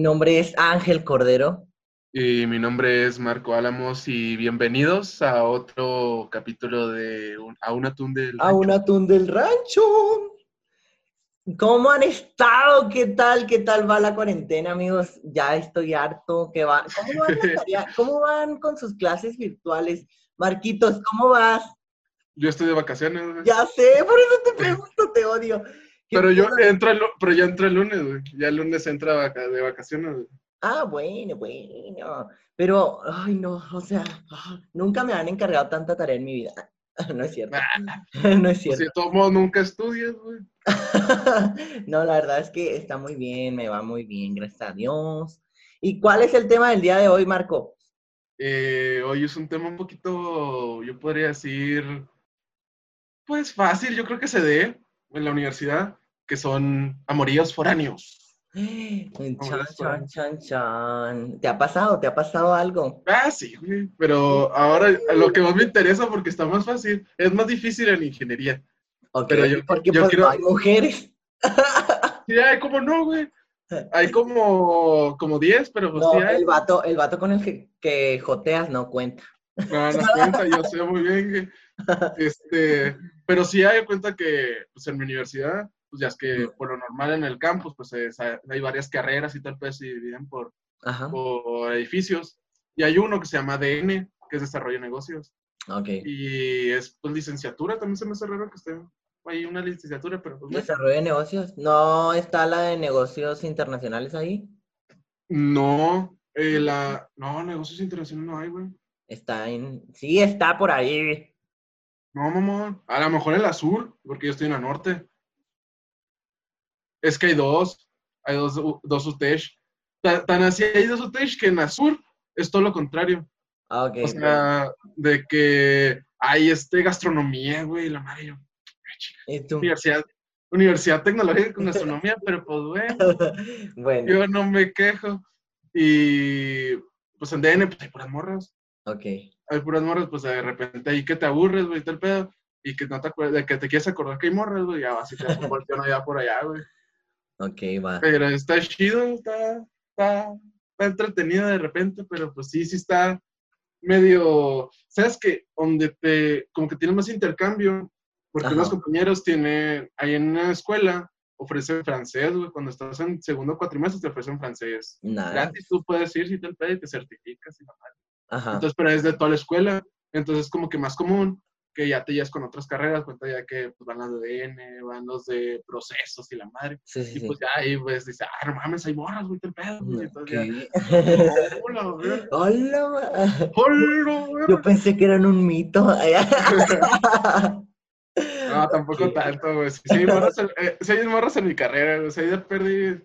Mi nombre es Ángel Cordero. Y mi nombre es Marco Álamos y bienvenidos a otro capítulo de un- A un atún del A un atún del rancho. ¿Cómo han estado? ¿Qué tal? ¿Qué tal va la cuarentena, amigos? Ya estoy harto. ¿Qué va? ¿Cómo van, con sus clases virtuales? Marquitos, ¿cómo vas? Yo estoy de vacaciones. Ya sé, por eso te pregunto, te odio. ¿Qué Pero yo entro el, pero ya entro el lunes, güey. Ya el lunes entra de vacaciones, güey. Ah, bueno, bueno. Pero, ay, no, o sea, ah, nunca me han encargado tanta tarea en mi vida. No es cierto. No es Pues cierto. si modos nunca estudias, güey. No, la verdad es que está muy bien, me va muy bien, gracias a Dios. ¿Y cuál es el tema del día de hoy, Marco? Eh, hoy es un tema un poquito, yo podría decir, pues fácil, yo creo que se dé en la universidad, que son amoríos foráneos. Chan, chan, chan, chan. ¿Te ha pasado? ¿Te ha pasado algo? Ah, sí, güey. Pero ahora lo que más me interesa, porque está más fácil, es más difícil en ingeniería. Pero yo- porque yo pues quiero- no hay mujeres. Sí, hay como no, güey. Hay como, como 10, pero pues No, sí hay. el vato, el vato con el que, que joteas no cuenta. No, no cuenta, yo sé muy bien. Este, pero sí hay cuenta que pues, en mi universidad, pues ya es que por lo normal en el campus, pues es- hay varias carreras y tal, pues se dividen por, Ajá, por edificios. Y hay uno que se llama DN, que es Desarrollo de Negocios. ok. Y es pues licenciatura, también se me hace raro que esté ahí una licenciatura, pero pues. Desarrollo de negocios. ¿No está la de negocios internacionales ahí? No, eh, la, no, negocios internacionales no hay, güey. Está en... Sí, está por ahí. No, mamón. A lo mejor en la sur, porque yo estoy en la norte. Es que hay dos. Hay dos, dos UTESH. Ta- Tan así hay dos UTESH que en la sur es todo lo contrario. Ah, ok. O sea, de que hay este gastronomía, güey, la madre. yo, "Ay, chica, ¿Y tú? Universidad, universidad tecnológica con gastronomía, pero pues, bueno, Bueno, yo no me quejo. Y pues en DN, pues hay puras morras. ok. Hay puras morras, pues de repente ahí que te aburres, güey, tal pedo, y que no te acuerdas, de que te quieres acordar que hay morras, güey, ya vas y te volteón allá por allá, güey. Ok, va. Pero está chido, está, está, está entretenido de repente, pero pues sí, sí está medio, ¿sabes qué? Donde te, como que tienes más intercambio, porque Ajá. unos compañeros tienen, ahí en una escuela, ofrecen francés, güey, cuando estás en segundo cuatrimestre te ofrecen francés. Nada. Gratis, tú puedes ir si te pedo y te certificas y madre. Ajá. Entonces, pero es de toda la escuela. Entonces, es como que más común que ya te llevas con otras carreras, cuenta ya que pues, van las de DN, van los de procesos y la madre. Sí, sí, Y sí. pues ya ahí pues dice, ah, no mames, hay morras, güey, te pedo. güey. Entonces ya, Ok. hola, güey. Hola. Yo pensé que eran un mito. No, tampoco tanto, güey. Sí, sí hay morras en, eh, sí hay morras en mi carrera. O sea, ya perdí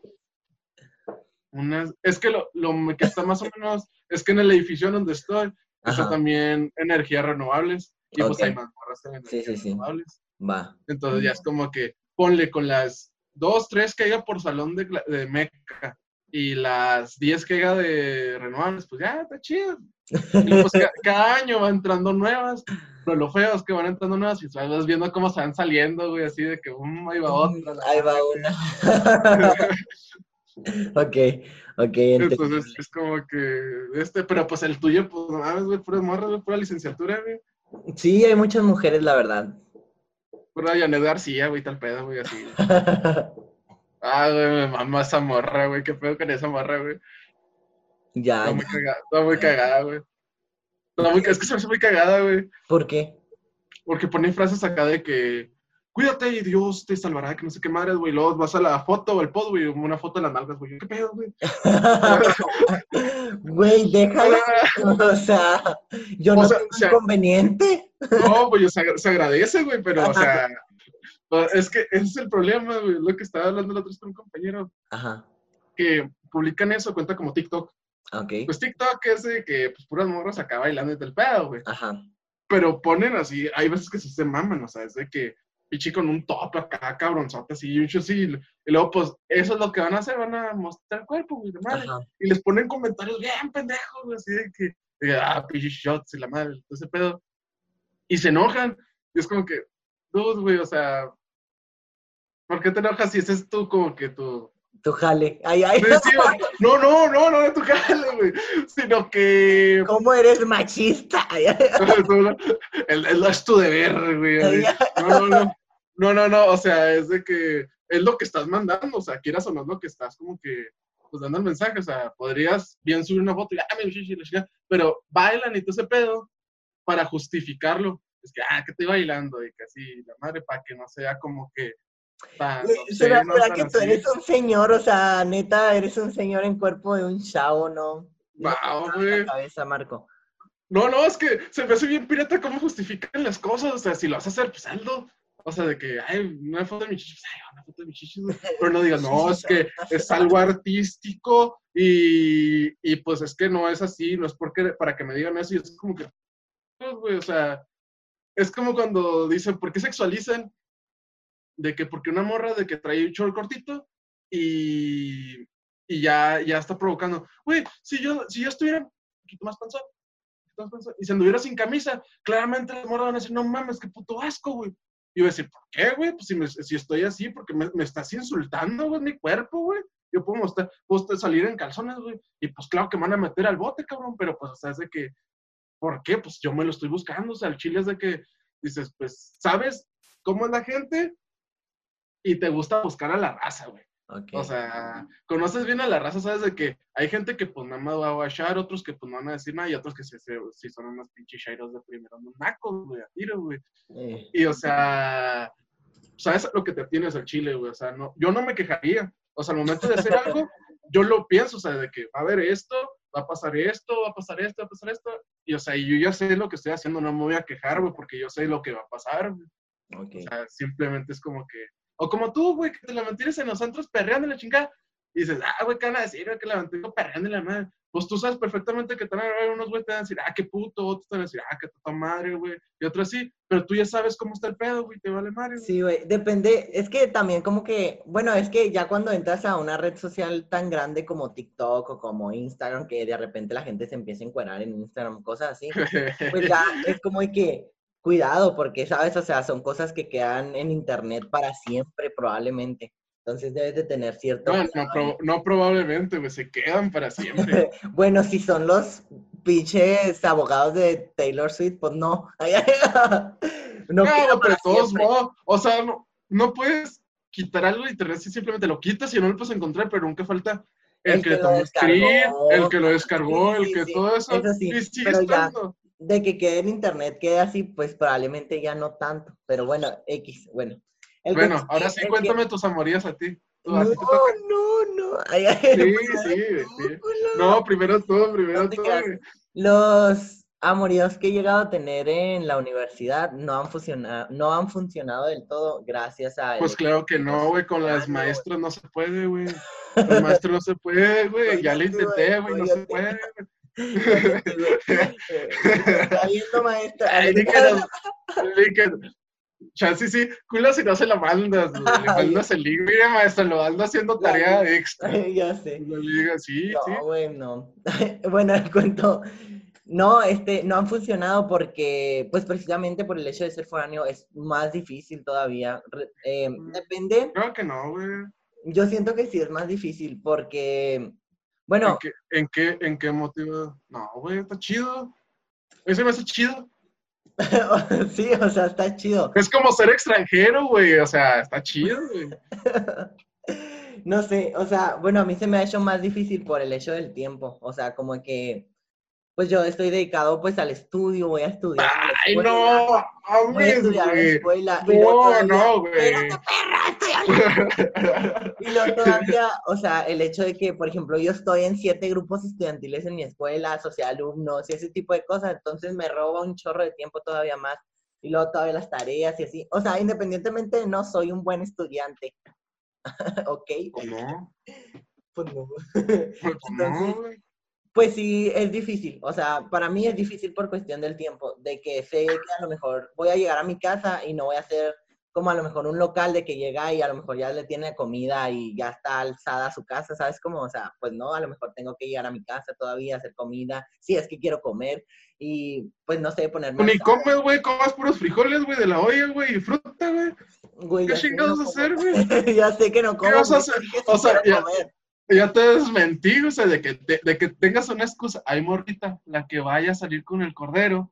unas... Es que lo, lo que está más o menos, es que en el edificio donde estoy, está también energías renovables. Y pues hay más en Sí, energías sí, sí. renovables. va. Entonces ya es como que ponle con las dos, tres que haya por salón de, de meca y las diez que haya de renovables, pues ya está chido. Y pues ca- cada año van entrando nuevas, pero lo feo es que van entrando nuevas y vas viendo cómo se van saliendo, güey, así de que um, ahí va otra. la Ahí va una. ok, ok. ent- Entonces es como que, este, pero pues el tuyo, pues no mames, güey, pura morra, güey, pura licenciatura, güey. Sí, hay muchas mujeres, la verdad. Pura Janet García, güey, tal pedo, güey, así. Ah, güey, me mama esa morra, güey, qué pedo con esa morra, güey. ya, Está muy cagada, está muy cagada, güey. Está muy, es que se me hace muy cagada, güey. ¿Por qué? Porque pone frases acá de que cuídate y Dios te salvará, que no sé qué madres, güey. Luego vas a la foto o el pod, güey, una foto de las nalgas, güey. ¿Qué pedo, güey? Güey, déjala. O sea, yo O no sea, tengo sea- inconveniente. No, güey, se, agra- se agradece, güey, pero, o sea, pues, es que ese es el problema, güey. Lo que estaba hablando la otra vez con un compañero, Ajá, que publican eso, cuenta como TikTok. ok. Pues TikTok es de que, pues, puras morras acá bailando y del pedo, güey. Ajá. pero ponen así, hay veces que sí se maman, o sea, es de que pichi con un top acá, cabronzote, así, y un así, y luego, pues, eso es lo que van a hacer, van a mostrar el cuerpo, güey, de madre, Ajá. y les ponen comentarios bien pendejos, güey, así de que, de ah, pichi shots y la madre, ese pedo, y se enojan, y es como que, dude, güey, o sea, ¿por qué te enojas si ese es tú como que tu, Tu jale. Ay, ay. No, no, no, no de tu jale, güey. Sino que. ¿Cómo eres machista? Ay, ay. el, el, es tu deber, güey. No, no, no. No, no, no. O sea, es de que es lo que estás mandando. O sea, quieras o no es lo que estás como que pues dando el mensaje. O sea, podrías bien subir una foto y, ah, chichi, pero bailan y todo ese pedo para justificarlo. Es que, ah, que estoy bailando y que así, la madre, para que no sea como que ¿Será, que tú eres un señor? O sea, neta, eres un señor en cuerpo de un chavo, ¿no? Wow, güey. cabeza, Marco. No, no, es que se me hace bien pirata cómo justifican las cosas. O sea, si lo vas a hacer, pues hazlo. O sea, de que, ay, una foto de mi chichis, ay, una foto de mi chichis. Pero no digas, no, es que es algo artístico y, y pues es que no es así, no es porque para que me digan eso. Y es como que, pues, güey, o sea, es como cuando dicen, ¿por qué sexualizan? de que porque una morra de que trae un short cortito y, y ya, ya está provocando. Güey, si yo, si yo estuviera un poquito más panzón, y se anduviera sin camisa, claramente las morras van a decir, no mames, qué puto asco, güey. Y voy a decir, ¿por qué, güey? Pues si, me, si estoy así, porque me, me estás insultando, güey, mi cuerpo, güey. Yo puedo, mostrar, puedo salir en calzones, güey. Y pues claro que me van a meter al bote, cabrón, pero pues, o sea, es de que, ¿por qué? Pues yo me lo estoy buscando, o sea, el chile es de que dices, pues, ¿sabes cómo es la gente? y te gusta buscar a la raza, güey. O sea, conoces bien a la raza, sabes de que hay gente que pues nada más va a guachar, otros que pues no van a decir nada y otros que sí son unos pinches shairos de primero, unos nacos, güey, a tiro, güey. Y o sea, sabes lo que te tienes al chile, güey. O sea, no, yo no me quejaría. O sea, al momento de hacer algo, yo lo pienso, o sea, de que va a haber esto, va a pasar esto, va a pasar esto, va a pasar esto. Y o sea, yo ya sé lo que estoy haciendo, no me voy a quejar, güey, porque yo sé lo que va a pasar, güey. O sea, simplemente es como que o como tú, güey, que te la mantienes en los centros perreando la chingada. Y dices, ah, güey, ¿qué van a decir? Que la mantengo perreando la madre. Pues tú sabes perfectamente que te van a ver unos güey te van a decir, ah, qué puto, otros te van a decir, ah, qué puta madre, güey. Y otros sí, pero tú ya sabes cómo está el pedo, güey, te vale madre. Sí, güey, depende, es que también como que, bueno, es que ya cuando entras a una red social tan grande como TikTok o como Instagram, que de repente la gente se empieza a encuerar en Instagram, cosas así, pues ya es como que cuidado, porque, ¿sabes? O sea, son cosas que quedan en internet para siempre, probablemente. Entonces debes de tener cierto... No, no, probablemente, pues se quedan para siempre. bueno, si son los pinches abogados de Taylor Swift, pues no. no, pero todos modos, o sea, no, puedes quitar algo de internet si simplemente lo quitas y no lo puedes encontrar, pero nunca falta el, que, lo descargó, el que lo descargó, el que todo eso. sí, y sigue estando de que quede en internet, quede así, pues probablemente ya no tanto, pero bueno, X, bueno. bueno, ahora sí, cuéntame tus amorías a ti. no, no, no, sí, sí, sí. No, primero tú, primero tú. Los amoríos que he llegado a tener en la universidad no han funcionado, no han funcionado del todo gracias a... Pues claro que no, güey, con las maestras no se puede, güey. Los maestros no se puede, güey, ya lo intenté, güey, no se puede. Está viendo, maestra. Ay, Chance sí, culo si no se lo mandas, le mandas el link, mira maestra, lo ando haciendo tarea extra. ya sé. Lo liga, sí, no, sí. Bueno, bueno, el cuento, no, este, no han funcionado porque, pues precisamente por el hecho de ser foráneo es más difícil todavía. Eh, mm, depende. Creo que no, güey. Yo siento que sí es más difícil porque bueno. ¿En qué, en qué, motivo? No, güey, está chido. Ese me hace chido. sí, o sea, está chido. Es como ser extranjero, güey. O sea, está chido, güey. no sé, o sea, bueno, a mí se me ha hecho más difícil por el hecho del tiempo. O sea, como que pues yo estoy dedicado pues al estudio, voy a estudiar. ¡Ay, no! Voy a estudiar en la escuela. No, y no, güey. Espérate, perra, y luego todavía, o sea, el hecho de que, por ejemplo, yo estoy en siete grupos estudiantiles en mi escuela, social alumnos y ese tipo de cosas, entonces me roba un chorro de tiempo todavía más. Y luego todavía las tareas y así. O sea, independientemente no soy un buen estudiante. ¿Ok? ¿Cómo? Pues no. Pues no, pues sí, es difícil. O sea, para mí es difícil por cuestión del tiempo, de que sé que a lo mejor voy a llegar a mi casa y no voy a hacer como a lo mejor un local de que llega y a lo mejor ya le tiene comida y ya está alzada a su casa, ¿sabes cómo? O sea, pues no, a lo mejor tengo que llegar a mi casa todavía, hacer comida, si es que quiero comer y pues no sé, ponerme... Ni comes, güey, comas puros frijoles, güey, de la olla, güey, y fruta, güey. ¿Qué chingados no a hacer, güey? ya sé que no como. vas a hacer? sí que sí O sea, ya- comer. Ya te desmentí, o sea, de que, de que tengas una excusa. Ay, morrita, la que vaya a salir con el cordero,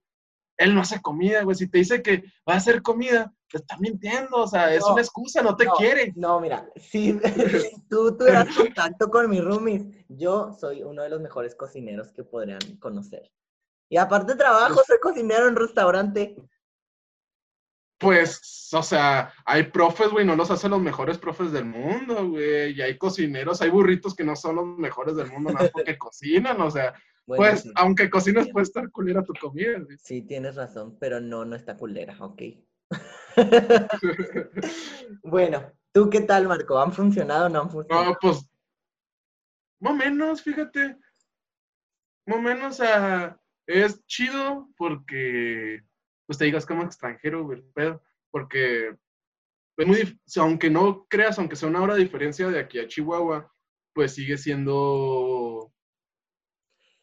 él no hace comida, güey. Si te dice que va a hacer comida, te está mintiendo, o sea, es No, una excusa, no te no, quiere. No, mira, si, si tú tuvieras contacto con mis roomies, yo soy uno de los mejores cocineros que podrían conocer. Y aparte trabajo, soy cocinero en restaurante. Pues, o sea, hay profes, güey, no los hacen los mejores profes del mundo, güey. Y hay cocineros, hay burritos que no son los mejores del mundo, nada más porque cocinan, o sea, Bueno, pues, sí, aunque cocines, puede estar culera tu comida, güey. sí, tienes razón, pero no, no está culera, ok. bueno, ¿tú qué tal, Marco? ¿Han funcionado o no han funcionado? No, pues, más o menos, fíjate. Más o menos, o sea, es chido porque, pues te digas como extranjero, güey, pero, porque, es muy aunque no creas, aunque sea una hora de diferencia de aquí a Chihuahua, pues sigue siendo,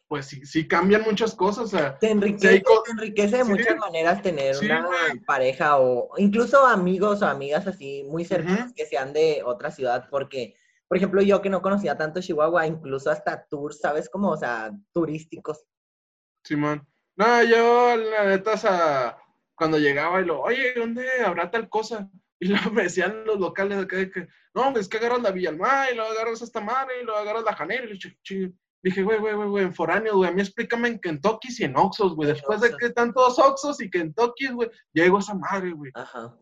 pues sí, sí cambian muchas cosas, o sea, Te Sí, enriquece, hay co- te enriquece de sí. muchas maneras tener Sí, una güey. pareja o incluso amigos o amigas así muy cercanos Ujú. que sean de otra ciudad, porque, por ejemplo, yo que no conocía tanto Chihuahua, incluso hasta tours, ¿sabes? Como, o sea, turísticos. Simón. No, yo, la neta, o sea, cuando llegaba y lo, oye, ¿dónde habrá tal cosa? Y luego me decían los locales de acá de que, no, es que agarras la Villalmá y luego agarras esta madre y luego agarras la Janera y le dije, güey, güey, güey, güey, en foráneo, güey, a mí explícame en Kentucky y en Oxos, güey, después de que están todos Oxos y Kentucky, güey, llego a esa madre, güey. Ajá.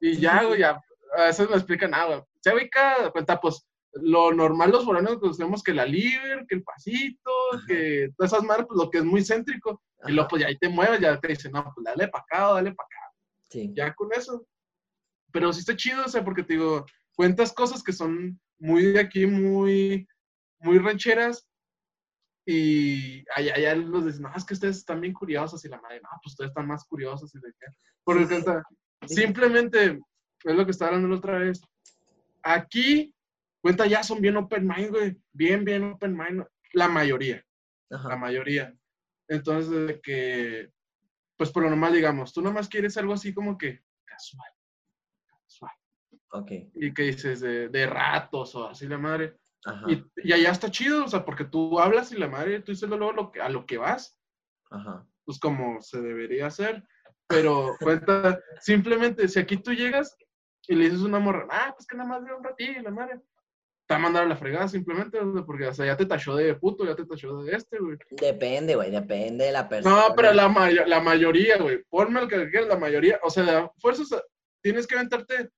Y ya, güey, ya, a veces me explican nada, güey. Se ubica, cuenta, pues, lo normal los foráneos conocemos que la Liber, que el Pasito, Ajá. que todas esas madres, pues lo que es muy céntrico. Y luego, Ajá. pues, ya ahí te mueves, ya te dicen, no, pues dale para acá dale para acá. Sí. Ya con eso. Pero sí está chido, o sea, porque te digo, cuentas cosas que son muy de aquí, muy, muy rancheras. Y allá, allá los dicen, no, es que ustedes están bien curiosos. Y la madre, no, pues ustedes están más curiosos. Y de qué. Porque Sí, Sí. simplemente, es lo que estaba hablando la otra vez. Aquí, cuenta, ya son bien open mind, güey. Bien, bien open mind. La mayoría la mayoría. Entonces, de que, pues por lo normal, digamos, tú nomás quieres algo así como que casual, casual. Ok. Y que dices de, de ratos o así la madre. Ajá. Y, y allá está chido, o sea, porque tú hablas y la madre, tú dices luego lo que, a lo que vas, Ajá. pues como se debería hacer. Pero cuenta, simplemente, si aquí tú llegas y le dices una morra, ah, pues que nada más de un ratillo, la madre, te va a mandar a la fregada simplemente, porque, o sea, ya te tachó de puto, ya te tachó de este, güey. Depende, güey, depende de la persona. No, pero la, mayo- la mayoría, güey. Ponme el que quieras, la mayoría. O sea, fuerzas, tienes que aventarte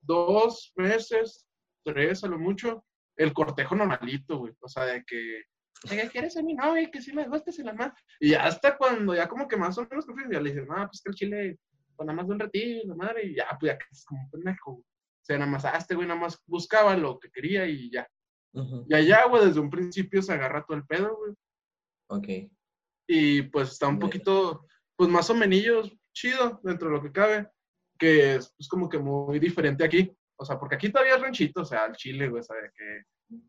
dos meses, tres a lo mucho, el cortejo normalito, güey. O sea, de que, "Oiga, ¿quieres ser mi novia? Que sí me gusta, se la más. Y ya hasta cuando ya como que más o menos confías, ya le dices, no, pues que el chile, pues nada más de un ratito, la madre, y ya, pues ya que es como un pendejo, güey. O sea, nada más, ah, este güey nada más buscaba lo que quería y ya. Y allá, güey, desde un principio se agarra todo el pedo, güey Ok. y pues está un Bueno. poquito, pues más o menos chido dentro de lo que cabe, que es pues, como que muy diferente aquí. O sea, porque aquí todavía es ranchito, o sea, el chile, güey, sabe que,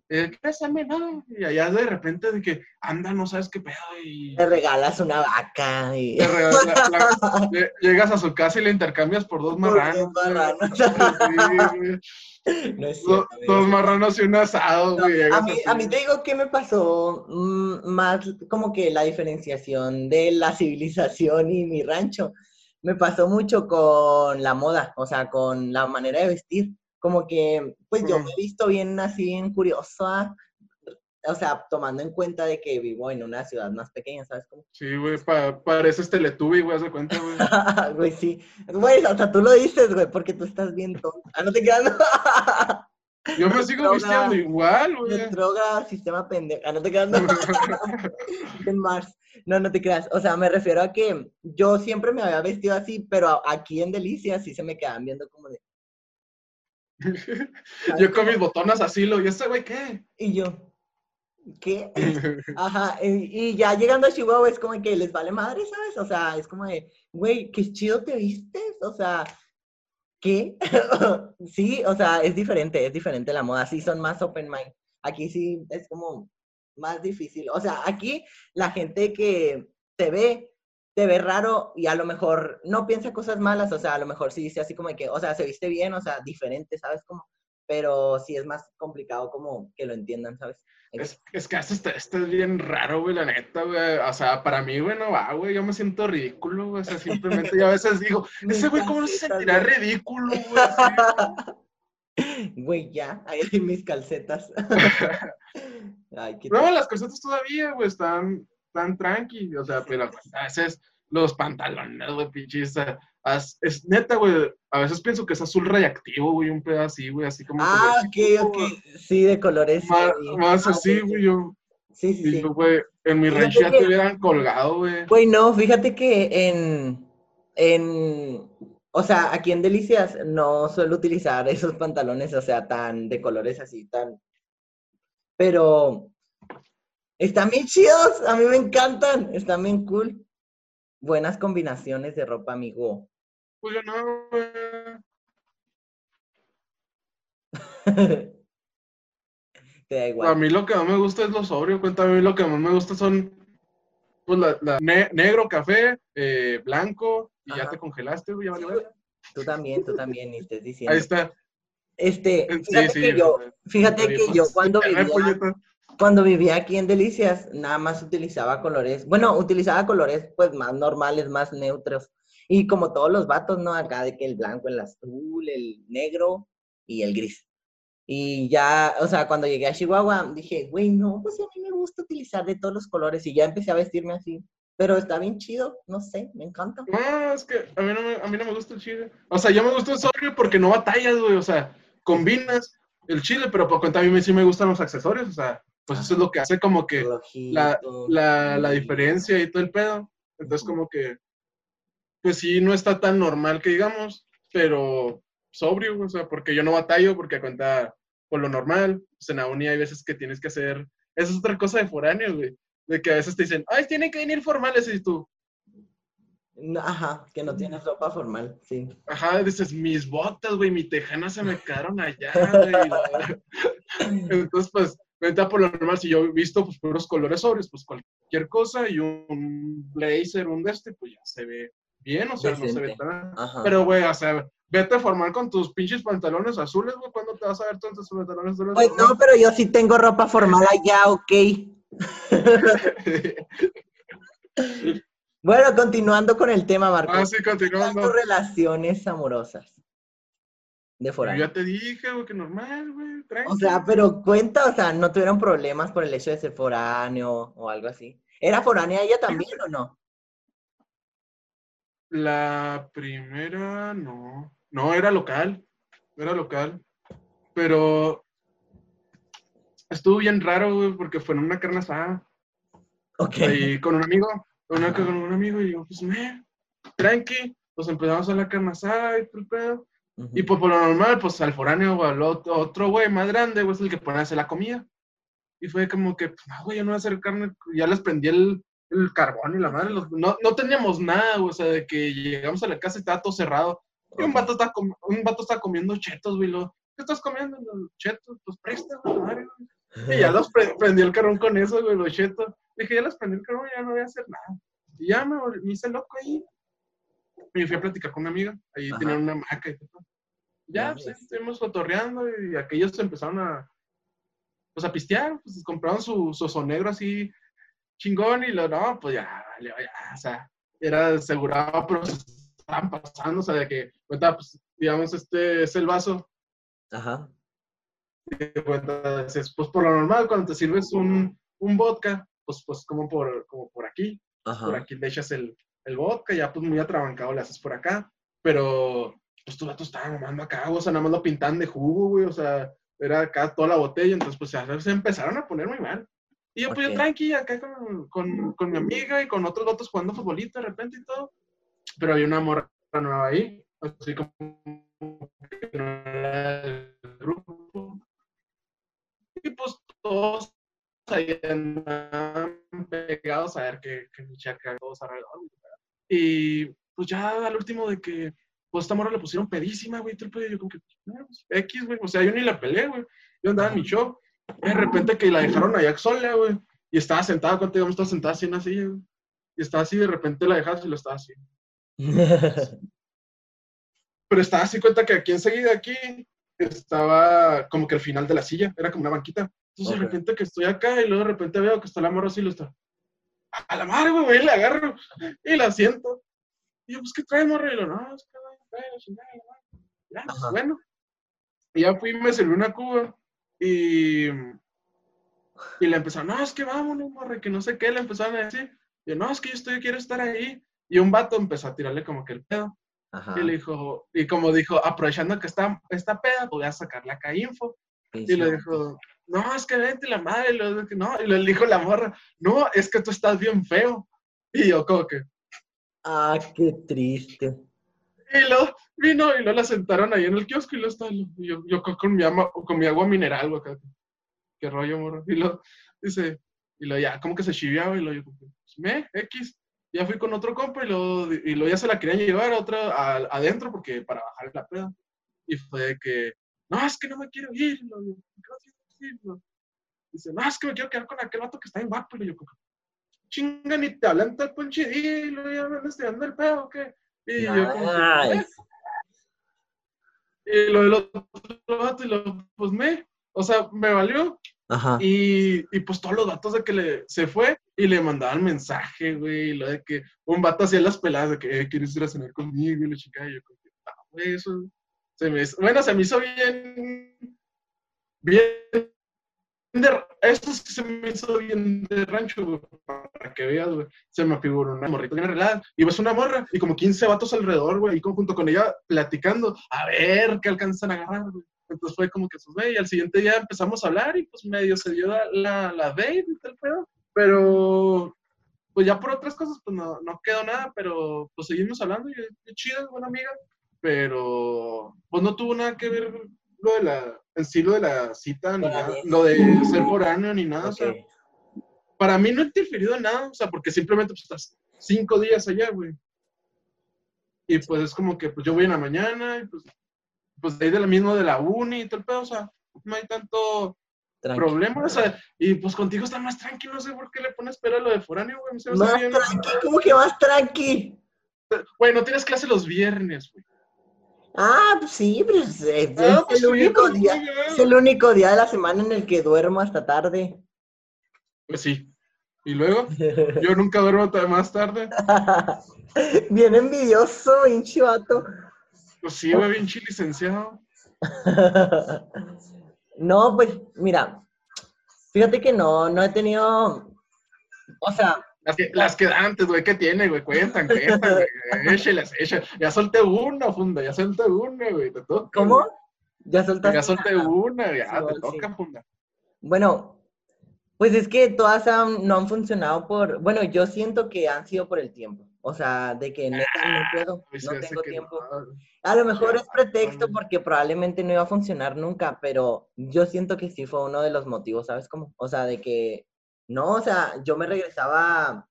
eh, "Bésame, no, y allá de repente de que, anda, no sabes qué pedo, y Te regalas una vaca y... te la- llegas a su casa y le intercambias por dos marranos. dos marranos. Sí, güey. No es Do- cierto, güey. dos marranos y un asado, güey. Mí, a mí te digo que me pasó mm, más como que la diferenciación de la civilización y mi rancho. Me pasó mucho con la moda, o sea, con la manera de vestir. Como que, pues yo me he visto bien así, bien curiosa, o sea, tomando en cuenta de que vivo en una ciudad más pequeña, ¿sabes cómo? Sí, güey, pa- pareces Teletubby, güey, haz de cuenta, güey. Güey, sí. Güey, sea, tú lo dices, güey, porque tú estás bien tonta. Ah, no te quedas, Yo me sigo vistiendo igual, güey. Droga, sistema pendeja, no te quedas, de Mars. No, no te creas. O sea, me refiero a que yo siempre me había vestido así, pero aquí en Delicia sí se me quedaban viendo como de. Yo con mis botonas así, lo, ¿y este güey qué? Y yo, ¿qué? Ajá, y ya llegando a Chihuahua es como que les vale madre, ¿sabes? O sea, es como de, güey, qué chido te vistes. O sea, ¿qué? sí, o sea, es diferente, es diferente la moda. Sí, son más open mind. Aquí sí es como más difícil. O sea, aquí la gente que te ve te ve raro y a lo mejor no piensa cosas malas, o sea, a lo mejor sí dice así como de que, o sea, se viste bien, o sea, diferente, ¿sabes? Como, pero sí es más complicado como que lo entiendan, ¿sabes? Es, es que esto está, esto es bien raro, güey, la neta, güey. O sea, para mí, güey, no va, güey. Yo me siento ridículo, güey. O sea, simplemente yo a veces digo, ese güey, ¿cómo no se sentirá ridículo, güey? Güey, ya, ahí hay mis calcetas. Ay, qué no, las calcetas todavía, güey, están tan tranqui, o sea, pero a veces los pantalones, güey, pinches, es neta, güey, a veces pienso que es azul radiactivo, güey, un pedazo así, güey, así como... Ah, ok, ok, sí, de colores. Más, así, güey, yo... Sí, sí, sí. güey, en mi rancho ya te hubieran colgado, güey. Güey, no, fíjate que en, en, o sea, aquí en Delicias no suelo utilizar esos pantalones, o sea, tan de colores así, tan, pero están bien chidos, a mí me encantan, están bien cool buenas combinaciones de ropa, amigo? Pues yo no, Te da igual. A mí lo que más me gusta es lo sobrio, cuéntame, a mí lo que más me gusta son pues la, negro, café, eh, blanco, y ya te congelaste, güey, ya vale, Tú también, tú también, y estés diciendo. Ahí está. Este, fíjate que yo, fíjate que yo cuando vivía, cuando vivía aquí en Delicias, nada más utilizaba colores, bueno, utilizaba colores pues más normales, más neutros. Y como todos los vatos, ¿no? Acá de que el blanco, el azul, el negro y el gris. Y ya, o sea, cuando llegué a Chihuahua, dije, güey, no, pues a mí me gusta utilizar de todos los colores y ya empecé a vestirme así. Pero está bien chido, no sé, me encanta. No, es que a mí no me, a mí no me gusta el chile. O sea, yo me gusta el sobrio porque no batallas, güey. O sea, combinas el chile, pero por cuenta a mí sí me gustan los accesorios. O sea, pues eso es lo que hace como que la, la, la, diferencia y todo el pedo. Entonces como que, pues sí, no está tan normal que digamos, pero sobrio, o sea, porque yo no batallo, porque cuenta por lo normal, pues en la uni hay veces que tienes que hacer, esa es otra cosa de foráneo, güey, de que a veces te dicen, ay, tienen que venir formales, y tú, Ajá, que no tienes ropa formal, sí. Ajá, dices, mis botas, güey, mi tejana se me quedaron allá, güey. Entonces, pues, Venta por lo normal, si yo he visto pues puros colores sobres, pues cualquier cosa y un blazer, un de este, pues ya se ve bien, o sea, no se ve tan... Pero, güey, o sea, vete a formar con tus pinches pantalones azules, güey, ¿cuándo te vas a ver todos tus pantalones azules? Pues no, pero yo sí tengo ropa formal allá, ok. bueno, continuando con el tema, Marco. Ah, sí, continuando. relaciones amorosas de foráneo. ya te dije, güey, que normal, güey. O sea, pero cuenta, o sea, no tuvieron problemas por el hecho de ser foráneo o algo así. ¿Era foránea ella también o no? La primera, no. No, era local. Era local. Pero estuvo bien raro, güey, porque fue en una carne asada. Ok. Y con un amigo, con, un amigo, y yo, pues, me, tranqui, pues empezamos a la carne asada y todo el pedo. Y pues por lo normal, pues al foráneo o al otro güey más grande, güey, es el que pone a hacer la comida. Y fue como que, pues, no, güey, yo no voy a hacer carne, ya les prendí el, el carbón y la madre, no, no teníamos nada, güey, o sea, de que llegamos a la casa y estaba todo cerrado. Y un vato está, un vato está comiendo chetos, güey, lo, ¿qué estás comiendo? Los chetos, pues presta, madre, güey. Y ya los prendí el carbón con eso, güey, los chetos. Dije, ya les prendí el carbón, ya no voy a hacer nada. Y ya me, me hice loco ahí me fui a platicar con una amiga, ahí tenían una maca y todo. Ya, pues, estuvimos fotorreando y aquellos empezaron a, pues, a pistear, pues compraron su, su negro así chingón y lo, no, pues ya, ya, o sea, era asegurado, pero se estaban pasando, o sea, de que, cuenta, pues, digamos, este es el vaso. Ajá. pues por lo normal, cuando te sirves un, un vodka, pues, pues como por, como por aquí, Ajá. por aquí le echas el, el vodka, ya pues muy atrabancado le haces por acá, pero pues tu gato estaba mamando acá, o sea, nada más lo pintan de jugo, güey, o sea, era acá toda la botella, entonces pues se empezaron a poner muy mal. Y yo pues yo tranqui, acá con, con, con, mi amiga y con otros gatos jugando futbolito de repente y todo, pero había una morra nueva ahí, así como que no era el grupo. Y pues todos ahí andaban pegados a ver que mi chaca todos arreglados. Y pues ya al último de que, pues esta morra le pusieron pedísima, güey, y yo como que, pues, X, güey, o sea, yo ni la peleé, güey. Yo andaba en mi show. De repente que la dejaron allá sola, güey. Y estaba sentada, cuando íbamos, estaba sentada así en la silla, güey. y estaba así, de repente la dejas y lo estaba así. Pero estaba así cuenta que aquí enseguida, aquí, estaba como que al final de la silla, era como una banquita. Entonces de repente que estoy acá y luego de repente veo que está la morra así y lo está. A la madre, güey, la agarro y la siento. Y yo, pues, ¿qué trae, morra? Y lo, no, es que ya, pues, bueno. Y ya fui y me serví una cuba y, y le empezaron, no, es que vámonos, morra, que no sé qué, le empezaron a decir. Y yo, no, es que yo estoy, quiero estar ahí. Y un vato empezó a tirarle como que el pedo. Y le dijo, y como dijo, aprovechando que está esta peda, voy a sacarle acá info. Y le dijo, no, es que vente la madre, y lo, no, y le dijo la morra, no, es que tú estás bien feo. Y yo como que... Ah, qué triste. Y lo vino y lo la sentaron ahí en el kiosco y lo está, yo, yo con mi, ama, con mi agua mineral, acá. Qué rollo, morro. Y lo dice, y lo ya, como que se chiviaba y lo yo, pues, me, X ya fui con otro compa y lo, y lo ya se la querían llevar a otra adentro porque para bajar la peda. Y fue que, no, es que no me quiero ir. Lo, lo, dice, no, es que me quiero quedar con aquel vato que está en guapo. Y yo, chinga, ni te hablan tal ponche y lo ya me estoy dando el pedo, ¿o qué? Y yo, como, y lo del otro vato, y lo, pues me, o sea, me valió. Ajá. Y, y pues todos los datos de que le, se fue y le mandaban mensaje, güey, y lo de que un vato hacía las peladas de que eh, quieres ir a cenar conmigo y la chica, y yo, ah, güey, eso hizo, bueno, se me hizo bien, bien, de, eso se me hizo bien de rancho, güey, para que veas, güey, se me figuró una morrita bien arreglada, y ves una morra, y como 15 vatos alrededor, güey, y junto con ella platicando, a ver qué alcanzan a agarrar, güey. Entonces fue como que, pues, güey, al siguiente día empezamos a hablar y pues medio se dio la, la, la date y tal pedo. Pero, pues ya por otras cosas, pues no, no quedó nada, pero pues seguimos hablando y es chido, buena amiga. Pero, pues no tuvo nada que ver lo de la, el estilo de la cita, ni nada, lo de ser foráneo, ni nada. O sea, para mí no ha interferido en nada, o sea, porque simplemente pues, estás cinco días allá, güey. Y pues es como que pues yo voy en la mañana y pues, pues de ahí de la misma de la uni y todo el pedo, o sea, no hay tanto problema, o sea, y pues contigo está más tranquilo, no sé por qué le pones pelo a lo de foráneo, güey. más tranqui, ¿cómo que más tranqui? Güey, no tienes clase los viernes, güey. Ah, pues sí, pues, eh, ah, es, pues el único día, es el único día de la semana en el que duermo hasta tarde. Pues sí. Y luego, yo nunca duermo hasta más tarde. bien envidioso, bien chivato. Pues sí, güey, bien licenciado. No, pues mira, fíjate que no, no he tenido, o sea... Las que, las que antes, güey, ¿qué tiene, güey? Cuentan, cuentan, güey. Échelas, échelas. Ya solté una, funda, ya solté una, güey. Te toca, ¿Cómo? Ya soltaste. Ya solté una, ya, te toca, funda. Bueno, pues es que todas no han funcionado por, bueno, yo siento que han sido por el tiempo. O sea, de que neta no ah, puedo, pues no tengo tiempo. A lo mejor es pretexto porque probablemente no iba a funcionar nunca, pero yo siento que sí fue uno de los motivos, ¿sabes cómo? O sea, de que no, o sea, yo me regresaba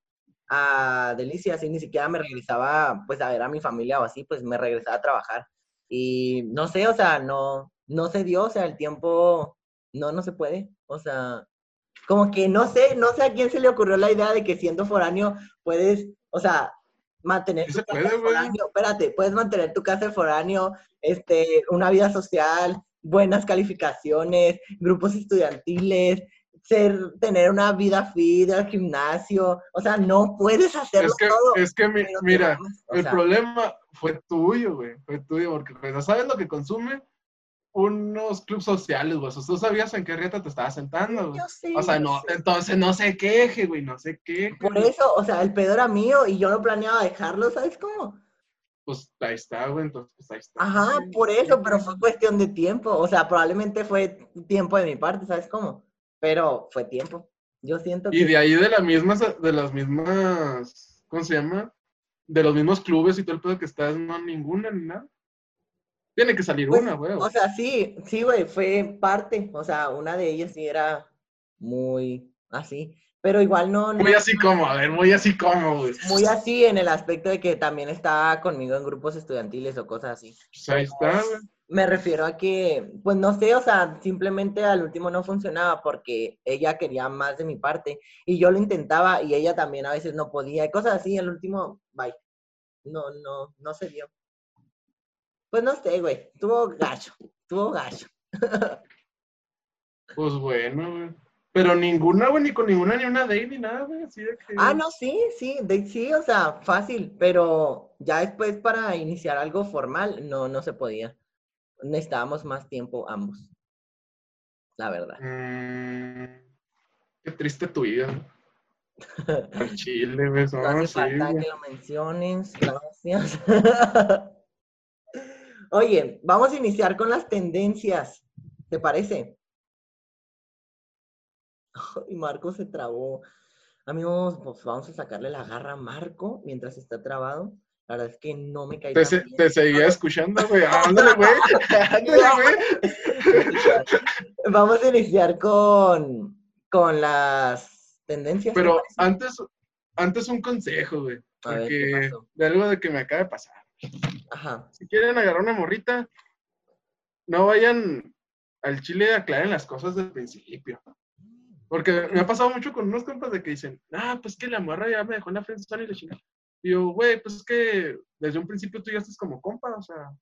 a Delicias y ni siquiera me regresaba pues a ver a mi familia o así, pues me regresaba a trabajar. Y no sé, o sea, no, no se dio, o sea, el tiempo, no, no se puede. O sea, como que no sé, no sé a quién se le ocurrió la idea de que siendo foráneo puedes, o sea, mantener tu casa de foráneo, espérate, puedes mantener tu casa de foráneo, este, una vida social, buenas calificaciones, grupos estudiantiles, ser, tener una vida fit, al gimnasio, o sea, no puedes hacerlo es que, todo. Es que, mira, el problema fue tuyo, güey, fue tuyo, porque pues, ¿sabes lo que consume? unos clubes sociales, güey. Tú sabías en qué rieta te estabas sentando, güey. Yo sí, o sea, no, entonces no se queje, güey, no se queje. Por eso, o sea, el pedo era mío y yo no planeaba dejarlo, ¿sabes cómo? Pues ahí está, güey, entonces pues ahí está. Ajá, por eso, pero fue cuestión de tiempo. O sea, probablemente fue tiempo de mi parte, ¿sabes cómo? Pero fue tiempo. Yo siento que... Y de ahí de las mismas, de las mismas, ¿cómo se llama? De los mismos clubes y todo el pedo que estás, no ninguna ni nada. Tiene que salir pues, una, güey. O sea, sí, sí, güey, fue parte. O sea, una de ellas sí era muy así. Pero igual no. Muy así como, a ver, muy así como, güey. Muy así en el aspecto de que también estaba conmigo en grupos estudiantiles o cosas así. Pues ahí está, güey. Me refiero a que, pues no sé, o sea, simplemente al último no funcionaba porque ella quería más de mi parte y yo lo intentaba y ella también a veces no podía y cosas así. Al último, bye. No, no, no se dio. Pues no sé, güey. Tuvo gacho, tuvo gacho. pues bueno, güey. Pero ninguna, güey, ni con ninguna, ni una date, ni nada, güey. Así de que... Ah, no, sí, sí, date sí, o sea, fácil, pero ya después para iniciar algo formal, no, no se podía necesitábamos más tiempo ambos. La verdad. Mm, qué triste tu vida. Chile, beso. No hace falta que lo menciones. Gracias. Oye, vamos a iniciar con las tendencias. ¿Te parece? Y Marco se trabó. Amigos, pues vamos a sacarle la garra a Marco mientras está trabado. La verdad es que no me caí. Te, te seguía escuchando, güey. Ándale, güey. Ándale, güey. Vamos a iniciar con, con las tendencias. Pero antes, antes un consejo, güey. Porque de algo de que me acaba de pasar. Ajá. Si quieren agarrar una morrita, no vayan al chile a aclaren las cosas del principio. Porque me ha pasado mucho con unos compas de que dicen, ah, pues que la morra ya me dejó en la frente y la chingada. Y yo, güey, pues es que desde un principio tú ya estás como compa, o sea.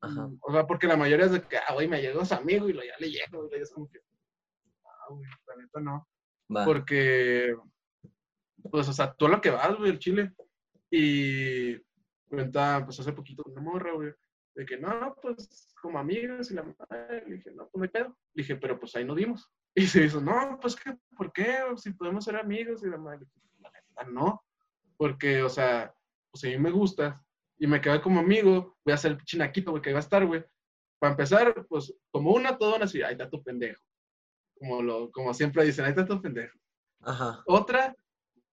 Ajá. O sea, porque la mayoría es de que, ah, güey, me llegó su amigo y lo, ya le llego, y es como que, ah, güey, la neta no. Porque, pues, o sea, tú lo que vas, güey, el chile. Y cuenta, pues hace poquito una morra, güey, de que no, pues como amigos y la madre. Le dije, no, pues me pedo. Le dije, pero pues ahí no dimos. Y se hizo, no, pues que, ¿por qué? Si podemos ser amigos y la madre. Le dije, la neta, no. Porque, o sea, pues a mí me gusta y me quedé como amigo, voy a hacer el chinaquito, güey, que va a estar, güey. Para empezar, pues, como una, todo una así, ahí está tu pendejo. Como, lo, como siempre dicen, ahí está tu pendejo. Ajá. Otra,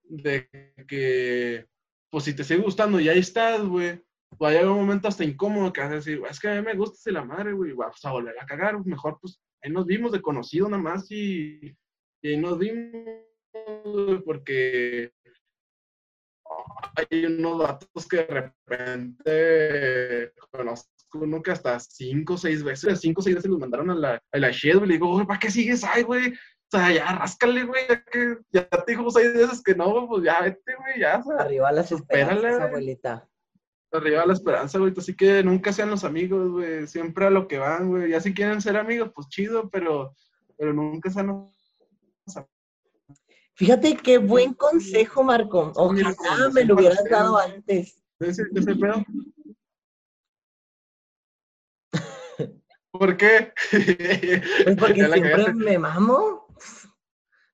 de que, pues, si te sigue gustando y ahí estás, güey, pues a un momento hasta incómodo que vas a decir, es que a mí me gusta si la madre, güey, vas a volver a cagar, mejor, pues, ahí nos vimos de conocido nada más y, y ahí nos vimos, porque hay unos datos que de repente conozco uno que hasta cinco o seis veces, cinco o seis veces los mandaron a la, a la shed, güey. Le digo, güey, ¿para qué sigues ahí, güey? O sea, ya ráscale, güey, ya, que, ya te dijo seis veces que no, pues ya vete, güey, ya. O sea, Arriba las esperanzas, abuelita. Arriba la esperanza, güey. Así que nunca sean los amigos, güey. Siempre a lo que van, güey. Ya si quieren ser amigos, pues chido, pero, pero nunca sean los Fíjate qué buen consejo, Marco. Ojalá me lo hubieras dado antes. ¿Ese, pedo? ¿Por qué? Pues porque siempre me mamo.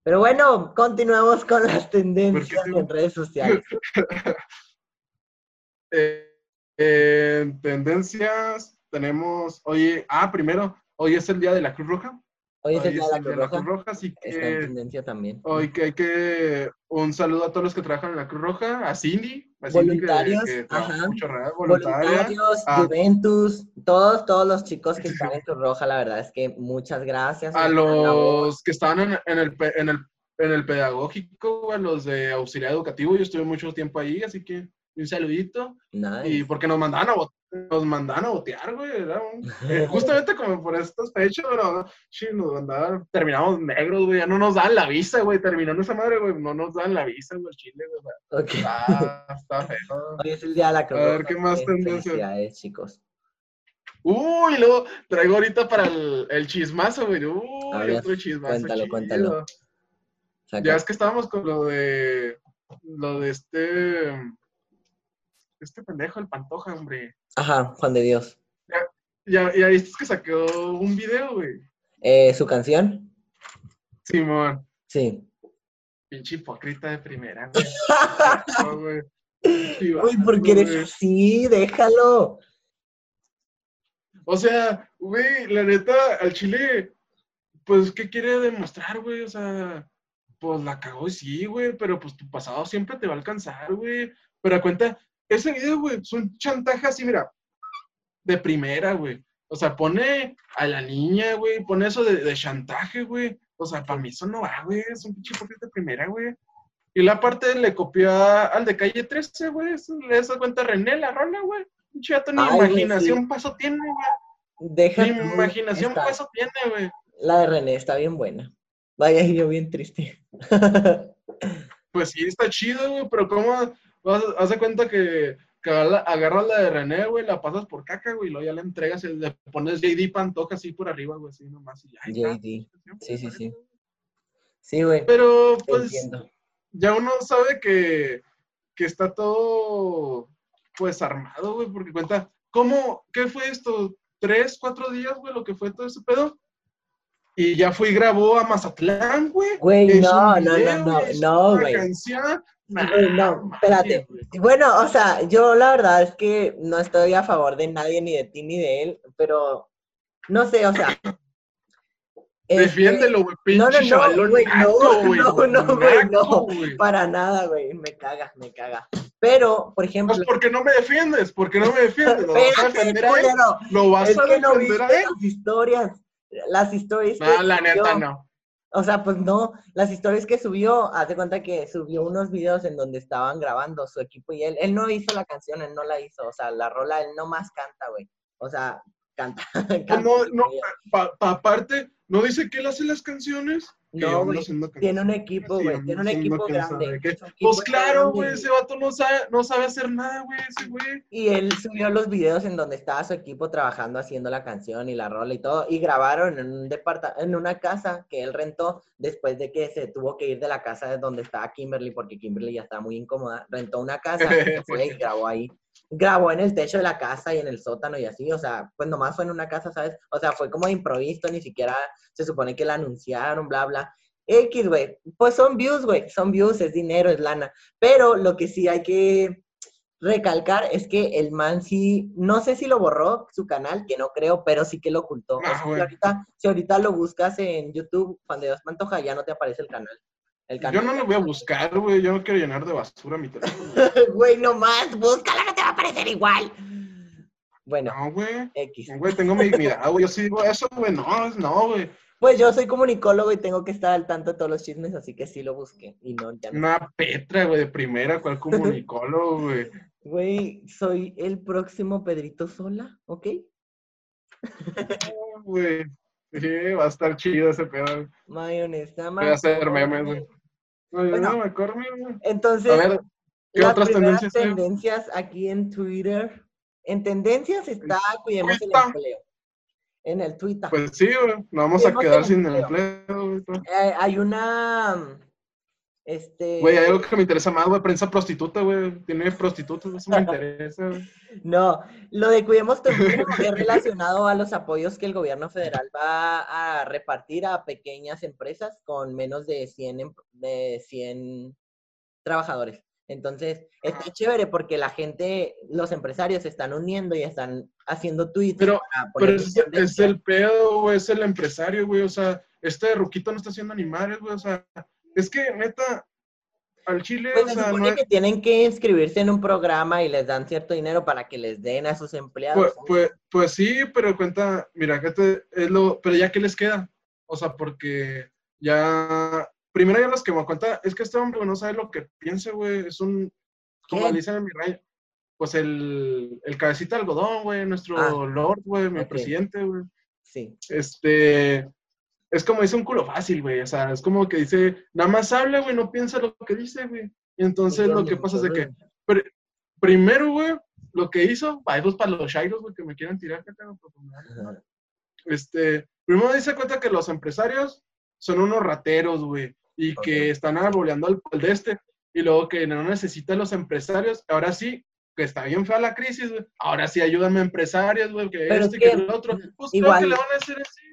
Pero bueno, continuemos con las tendencias en redes sociales. Eh, tendencias, tenemos, oye, ah, primero, hoy es el día de la Cruz Roja. Hoy es el día de la Cruz Roja. así que. Está en tendencia también. Hoy que hay que. Un saludo a todos los que trabajan en la Cruz Roja, a Cindy. A Cindy voluntarios, que, ajá. Mucho, voluntarios, Juventus, todos, todos los chicos que están en Cruz Roja, la verdad es que muchas gracias. A los que estaban en, en, el, en, el, en el pedagógico, a los de auxiliar educativo, yo estuve mucho tiempo ahí, así que un saludito. Nice. Y porque nos mandaban a nos mandaban a botear, güey. Eh, justamente como por estos fechas, pero sí, nos mandaban, terminamos negros, güey. Ya no nos dan la visa, güey. Terminando esa madre, güey, no nos dan la visa, güey, Chile, güey. Ok. Está, está feo. Hoy es el día de la cruz. A ver, ¿qué más tendencias? chicos. Uy, luego traigo ahorita para el, el chismazo, güey. Uy, otro chismazo. Cuéntalo, cuéntalo. Ya es que estábamos con lo de lo de este este pendejo, el Pantoja, hombre. Ajá, Juan de Dios. Ya, ya, viste que sacó un video, güey. Eh, ¿Su canción? Simón. Sí. Pinche hipócrita de primera, güey. Uy, ¿por qué eres así? Déjalo. O sea, güey, la neta, al chile, pues, ¿qué quiere demostrar, güey? O sea, pues la cagó, sí, güey, pero pues tu pasado siempre te va a alcanzar, güey. Pero a cuenta, ese video, güey, es un chantaje así, mira, de primera, güey. O sea, pone a la niña, güey, pone eso de, chantaje, güey. O sea, para mí eso no va, güey, es un pinche de primera, güey. Y la parte le copió al de calle 13, güey. Le das cuenta René la rola, güey. Un chato ni imaginación paso tiene, güey. Deja tú, imaginación está- por eso tiene, güey. La de René está bien buena. Vaya, y yo bien triste. Pues sí, está chido, güey, pero ¿cómo vas, haz de cuenta que, que agarra- agarras la de René, güey, la pasas por caca, güey, y luego ya la entregas y le pones JD Pantoja así por arriba, güey, así nomás y ya. JD. Sí, sí, sí. Sí, güey. Pero, pues, entiendo. ya uno sabe que, que está todo, pues, armado, güey, porque cuenta, ¿cómo, qué fue esto? ¿Tres, cuatro días, güey, lo que fue todo ese pedo? Y ya fue y grabó a Mazatlán, güey. Güey, no, no, no, no, no, güey. canción. Güey, no, espérate. Bueno, o sea, yo la verdad es que no estoy a favor de nadie, ni de ti, ni de él, pero no sé, o sea. Defiéndelo, güey, no, no, pinche no, naco, no, güey. no, no, güey, no. Para nada, güey, me caga, me caga. Pero, por ejemplo. Pues porque no me defiendes, porque no me defiendes. Lo vas a defender a él, lo vas a no defender a él. las historias. Las historias No, la neta no. O sea, pues no, las historias que subió, haz de cuenta que subió unos videos en donde estaban grabando su equipo y él, él no hizo la canción, él no la hizo, o sea, la rola él no más canta, güey. O sea, canta. canta No, su no, pa- aparte, ¿no dice que él hace las canciones? No, güey, tiene un equipo, güey, tiene un equipo grande. Pues claro, güey, ese vato no sabe, no sabe hacer nada, güey, ese güey. Y él subió los videos en donde estaba su equipo trabajando haciendo la canción y la rola y todo. Y grabaron en un en una casa que él rentó después de que se tuvo que ir de la casa de donde estaba Kimberly porque Kimberly ya estaba muy incómoda. Rentó una casa y se fue y grabó ahí. Grabó en el techo de la casa y en el sótano y así. O sea, pues nomás fue en una casa, ¿sabes? O sea, fue como de improviso, ni siquiera se supone que la anunciaron, bla, bla. X, güey. Pues son views, güey. Son views, es dinero, es lana. Pero lo que sí hay que recalcar es que el man sí, no sé si lo borró su canal, que no creo, pero sí que lo ocultó. O Ah, sea, si, güey. ahorita, si ahorita lo buscas en YouTube, Juan de Dios Pantoja, ya no te aparece el canal. El Yo no lo voy a buscar, güey, yo no quiero llenar de basura mi teléfono. Güey, no más, búscala, no te va a aparecer igual. Bueno, No, güey. X. No, güey, tengo mi dignidad, güey. Yo sí digo eso, güey. No, no, güey. Pues yo soy comunicólogo y tengo que estar al tanto de todos los chismes, así que sí lo busqué. Y no, ya no. Una Petra, güey, de primera, ¿cuál comunicólogo, güey? Güey, soy el próximo Pedrito Sola, ¿ok? Güey. Sí, va a estar chido ese pedo. Mayonesa, Voy a hacer memes, güey. Bueno. no, me acuerdo. Entonces, A ver, ¿qué las otras tendencias tendencias aquí en Twitter. En tendencias está Cuidemos el empleo. En el Twitter. Pues sí, güey. Nos vamos a quedar el sin empleo. empleo, todo. Eh, hay una. Este. Güey, hay algo que me interesa más, güey. Prensa prostituta, güey. Tiene prostitutas, eso me interesa, güey. No, lo de Cuidemos es relacionado a los apoyos que el gobierno federal va a repartir a pequeñas empresas con menos de 100, em- de 100 trabajadores. Entonces, está chévere porque la gente, los empresarios se están uniendo y están haciendo tweets Pero- Pero es, el pedo, güey. Es el empresario, güey. O sea, este Ruquito no está haciendo animales, güey. O sea, es que, neta, al chile, Pues o se sea, supone no que tienen que inscribirse en un programa y les dan cierto dinero para que les den a sus empleados. Pues, pues, pues sí, pero cuenta, mira, que te, es lo, pero ya que les queda, o sea, porque ya, primero ya los que me cuenta, es que este hombre no sabe lo que piensa, güey, es un, como dicen en mi rayo, pues el, el cabecita de algodón, güey, nuestro Ah, Lord, güey, mi presidente, güey, Sí. este, es como dice un culo fácil, güey, o sea, es como que dice, nada más habla, güey, no piensa lo que dice, güey, y entonces lo que pasa es de que, Pr- primero, güey, lo que hizo, hay dos para los shairos, güey, que me quieren tirar, dan- Ajá. este, primero dice cuenta que los empresarios son unos rateros, güey, y que están arboleando al, al de este, y luego que no necesitan los empresarios, ahora sí, que está bien fea la crisis, güey, ahora sí ayúdame empresarios, güey, que Pero este, es que, que el otro, pues igual- creo que le van a hacer así.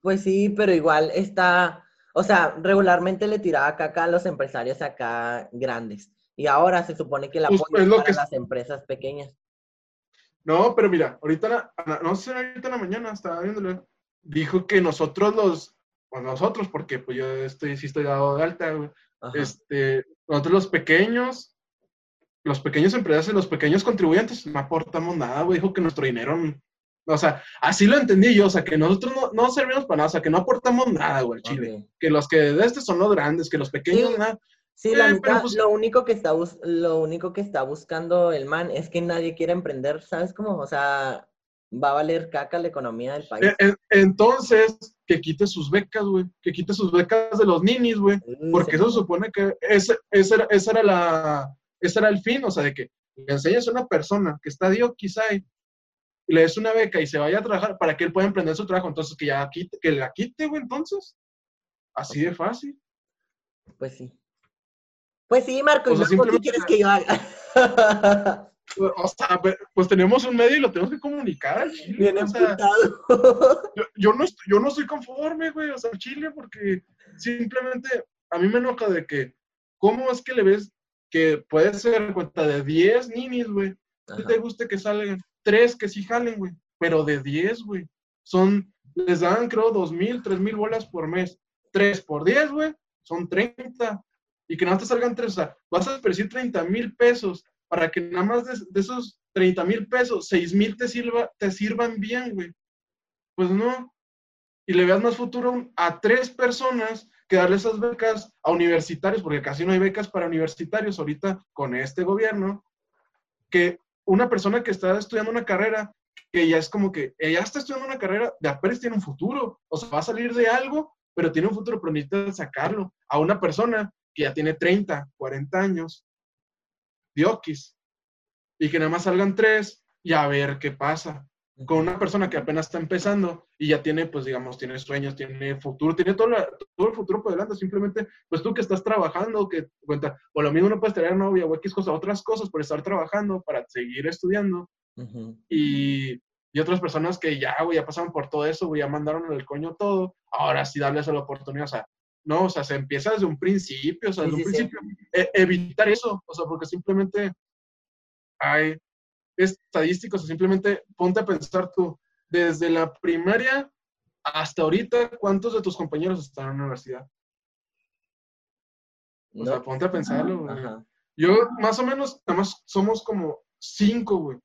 Pues sí, pero igual está, o sea, regularmente le tiraba caca a los empresarios acá grandes. Y ahora se supone que el Pues, apoyo es es lo para que- las empresas pequeñas. No, pero mira, ahorita, la- la- no sé, ahorita en la mañana estaba viéndolo, dijo que nosotros los, o nosotros, porque pues yo estoy, sí estoy dado de alta, güey, este, nosotros los pequeños, los pequeños empresarios y los pequeños contribuyentes no aportamos nada, güey, dijo que nuestro dinero, o sea, así lo entendí yo, o sea, que nosotros no, no servimos para nada, o sea, que no aportamos nada, güey, Chile, que los que de este son los grandes, que los pequeños, Sí. nada, Sí, la Eh, pero pues- lo único que está bus- lo único que está buscando el man es que nadie quiera emprender, ¿sabes cómo? O sea, va a valer caca la economía del país. E- e- Entonces, que quite sus becas, güey. Que quite sus becas de los ninis, güey. Mm, Porque sí. eso supone que ese, ese era, esa era la, ese era el fin, o sea, de que le enseñes a una persona que está dio quizá y le des una beca y se vaya a trabajar para que él pueda emprender su trabajo, entonces que ya quite, que la quite, güey, entonces. Así de fácil. Pues sí. Pues sí, Marco, O ¿y sea, qué quieres que yo haga? O sea, pues tenemos un medio y lo tenemos que comunicar. al chile, Bien o sea, emputado. yo, yo no estoy, yo no estoy conforme, güey, o sea, Chile, porque simplemente a mí me enoja de que, ¿cómo es que le ves que puede ser cuenta de 10 ninis, güey? ¿Qué Ajá. te guste que salgan? Tres que sí jalen, güey, pero de 10, güey. Son, les dan, creo, dos mil, tres mil bolas por mes. Tres por 10, güey, son 30. Y que nada más te salgan tres, o sea, vas a desperdiciar 30 mil pesos para que nada más de, esos 30 mil pesos, 6 mil te, sirva, te sirvan bien, güey. Pues no. Y le veas más futuro a tres personas que darle esas becas a universitarios, porque casi no hay becas para universitarios ahorita con este gobierno, que una persona que está estudiando una carrera, que ya es como que ella está estudiando una carrera, de apenas tiene un futuro, o sea, va a salir de algo, pero tiene un futuro, pero necesita sacarlo. A una persona que ya tiene 30, 40 años, diokis, y que nada más salgan tres y a ver qué pasa con una persona que apenas está empezando y ya tiene, pues digamos, tiene sueños, tiene futuro, tiene todo, la- todo el futuro por delante, simplemente, pues tú que estás trabajando, que cuenta, o lo mismo no puedes tener novia o X cosas, otras cosas por estar trabajando, para seguir estudiando, y, y otras personas que ya, güey, ya pasaron por todo eso, güey, ya mandaron el coño todo, ahora sí darles la oportunidad, o sea, no, o sea, se empieza desde un principio, o sea, Sí, desde un sí, sí. principio, e- evitar eso, o sea, porque simplemente hay estadísticos, o simplemente ponte a pensar tú, desde la primaria hasta ahorita, ¿cuántos de tus compañeros están en la universidad? O sea, ponte a pensarlo, güey. Yo, más o menos, nada más somos como cinco, güey.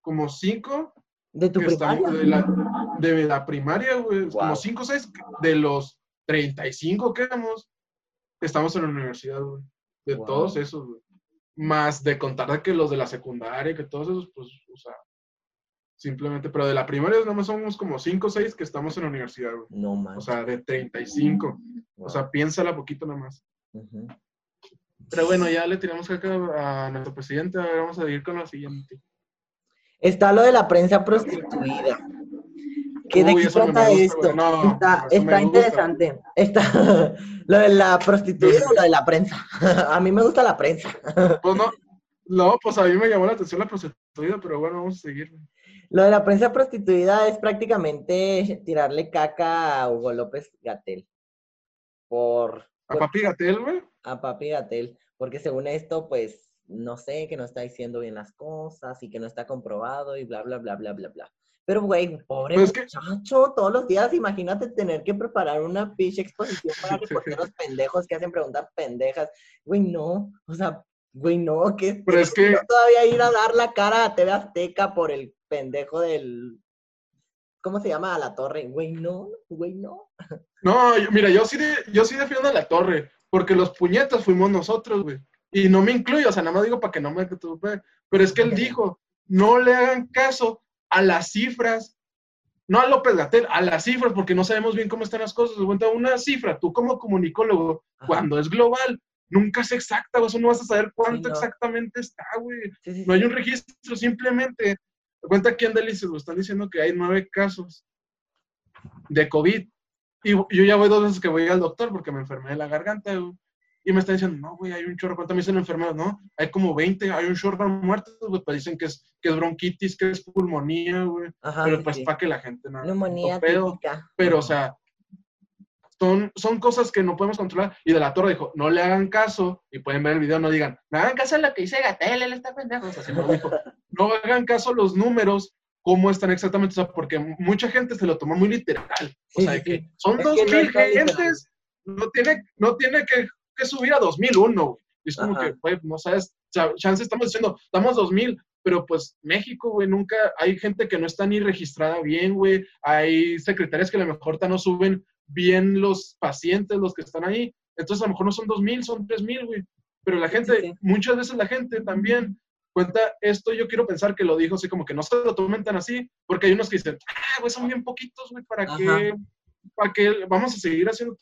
Como cinco ¿De tu primaria? de la, de la primaria, güey. Como cinco o seis de los 35 que éramos, estamos en la universidad, güey. De Wow. todos esos, güey. Más de contar de que los de la secundaria, que todos esos, pues, o sea, simplemente, pero de la primaria nada más somos como cinco o seis que estamos en la universidad, güey. No O manches. sea, de 35. O Wow. sea, piénsala poquito nada más. Ujú. Pero bueno, ya le tiramos caca a nuestro presidente. A ver, vamos a ir con la siguiente. Está lo de la prensa prostituida. ¿Qué de Uy, qué trata gusta, esto? No, está está interesante. Está lo de la prostituida o lo de la prensa. A mí me gusta la prensa. Pues no, no, pues a mí me llamó la atención la prostituida, pero bueno, vamos a seguir. Lo de la prensa prostituida es prácticamente tirarle caca a Hugo López Gatel. Por, A Papi Gatel, güey. a Papi Gatel, porque según esto, pues, no sé, que no está diciendo bien las cosas y que no está comprobado y bla, bla, bla, bla, bla, bla. Pero, güey, pobre Pues que- muchacho, todos los días, imagínate tener que preparar una pinche exposición para reporteros pendejos que hacen preguntas pendejas. Güey, no, o sea, güey, no, que Pero es que- todavía ir a dar la cara a TV Azteca por el pendejo del... ¿Cómo se llama? A la torre. Güey, no, güey, no. No, yo- mira, yo sí, de- yo sí defiendo a la torre, porque los puñetas fuimos nosotros, güey. Y no me incluyo, o sea, nada más digo para que no me Pero es que él dijo, no le hagan caso a las cifras, no a López Gatel, a las cifras, porque no sabemos bien cómo están las cosas. Cuenta una cifra, tú como comunicólogo, Ajá. cuando es global, nunca es exacta, o sea, no vas a saber cuánto no. exactamente está, güey. Sí, sí, No hay un registro, simplemente. Cuenta aquí en Delicias, están diciendo que hay nueve casos de COVID. Y yo ya voy dos veces que voy al doctor porque me enfermé de la garganta, güey. Y me están diciendo, no, güey, hay un chorro. ¿Cuánto me dicen enfermedad? No, hay como 20, hay un chorro de muertos, güey. Pues dicen que es, que es bronquitis, que es pulmonía, güey. Ajá, pero pues sí. para que la gente no. Neumonía pedo. Pero, o sea, son, son cosas que no podemos controlar. Y de la torre dijo, no le hagan caso, y pueden ver el video, no digan, no hagan caso a lo que dice Gatel, él está pendejo. O sea, dijo, no hagan caso a los números, cómo están exactamente, o sea, porque mucha gente se lo tomó muy literal. O sea, sí, de que sí. son Es dos que no no tiene, no tiene que, que subir a 2001, güey. Y es como Ajá. que, güey, no sabes, chance estamos diciendo, estamos 2000, pero pues México, güey, nunca, hay gente que no está ni registrada bien, güey, hay secretarias que a lo mejor no suben bien los pacientes, los que están ahí, entonces a lo mejor no son 2000, son 3000, güey, pero la gente, sí. muchas veces la gente también cuenta, esto yo quiero pensar que lo dijo así como que no se lo tomen tan así, porque hay unos que dicen, ah, güey, son bien poquitos, güey, ¿para qué? ¿Para qué vamos a seguir haciendo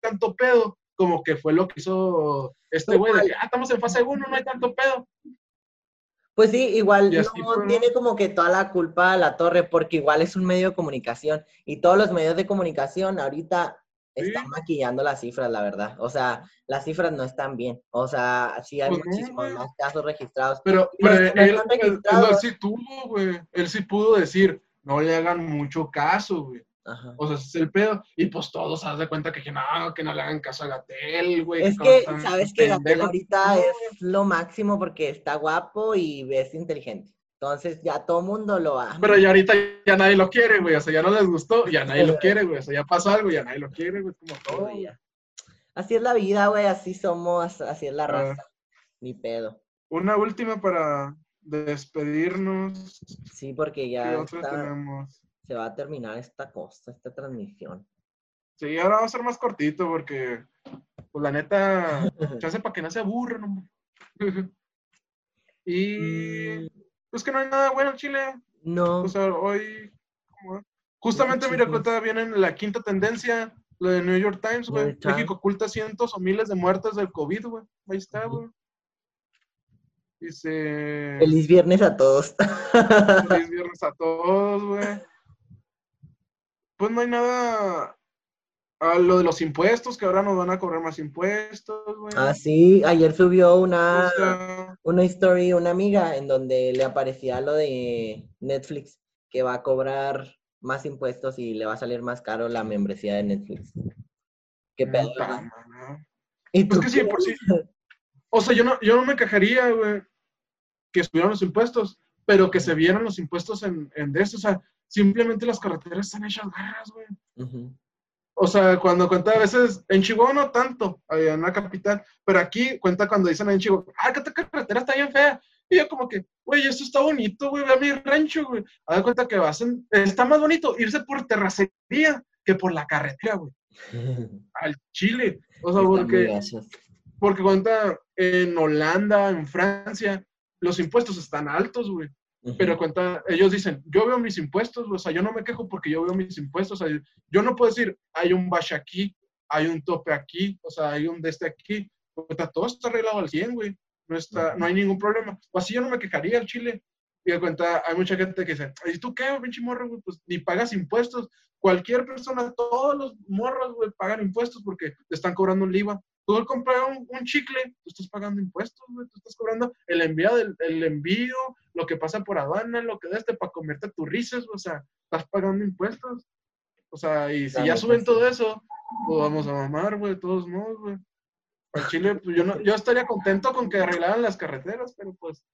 tanto pedo? Como que fue lo que hizo este güey, de ah, estamos en fase 1, no hay tanto pedo. Pues sí, igual no tiene como que toda la culpa a la torre, porque igual es un medio de comunicación y todos los medios de comunicación ahorita están maquillando las cifras, la verdad. O sea, las cifras no están bien. O sea, sí hay pues muchísimos más casos registrados. Pero, él, él, sí tuvo, güey. Él sí pudo decir, no le hagan mucho caso, güey. O sea, ese es el pedo. Y pues todos se dan cuenta que, no, que no le hagan caso a Gatel, güey. Es que, sabes que Gatel ahorita es lo máximo porque está guapo y es inteligente. Entonces ya todo mundo lo ama. Pero ya ahorita ya nadie lo quiere, güey. O sea, ya no les gustó, ya nadie lo quiere, güey. O sea, ya pasó algo, ya nadie lo quiere, güey. Como todo. Así es la vida, güey. Así somos, así es la ah. raza. Ni pedo. Una última para despedirnos. Sí, porque ya tenemos? Se va a terminar esta cosa, esta transmisión. Sí, ahora va a ser más cortito porque, pues la neta, se hace para que no se aburran, hombre. y mm. pues que no hay nada bueno en Chile. No. O sea, hoy, justamente, mira, todavía viene la quinta tendencia, la de New York Times, güey. México oculta cientos o miles de muertes del COVID, güey. Ahí está, güey. Dice. Feliz viernes a todos. Feliz viernes a todos, güey pues no hay nada a lo de los impuestos, que ahora nos van a cobrar más impuestos, güey. Ah, sí, ayer subió una, una story, una amiga, en donde le aparecía lo de Netflix, que va a cobrar más impuestos y le va a salir más caro la membresía de Netflix. Qué pedo. ¿Y pues que sí, por sí. O sea, yo no, yo no me quejaría, güey, que subieran los impuestos, pero que se vieran los impuestos en, en de eso. O sea, simplemente las carreteras están hechas garras, güey. O sea, cuando cuenta a veces, en Chihuahua no tanto, en la capital, pero aquí cuenta cuando dicen en Chihuahua, ah, que esta carretera está bien fea. Y yo como que, güey, esto está bonito, güey, ve a mi rancho, güey. A dar cuenta que vas en, está más bonito irse por terracería que por la carretera, güey. Al Chile. O sea, porque, porque cuenta en Holanda, en Francia, los impuestos están altos, güey. Pero cuenta, ellos dicen, yo veo mis impuestos, o sea, yo no me quejo porque yo veo mis impuestos, o sea, yo no puedo decir, hay un bash aquí, hay un tope aquí, o sea, hay un de este aquí, cuenta, todo está arreglado al 100, güey, no, está, no hay ningún problema, o así yo no me quejaría al Chile, y de cuenta, hay mucha gente que dice, ¿y tú qué, pinche morro, güey? Pues ni pagas impuestos, cualquier persona, todos los morros, güey, pagan impuestos porque te están cobrando un IVA, Tú al comprar un, chicle, tú estás pagando impuestos, güey, tú estás cobrando el envío, del, el envío, lo que pasa por aduana, lo que deste para comerte tus risas, o sea, estás pagando impuestos. O sea, y si ya suben todo eso, pues vamos a mamar, güey, de todos modos, güey. Al Chile, pues yo, no, yo estaría contento con que arreglaran las carreteras, pero pues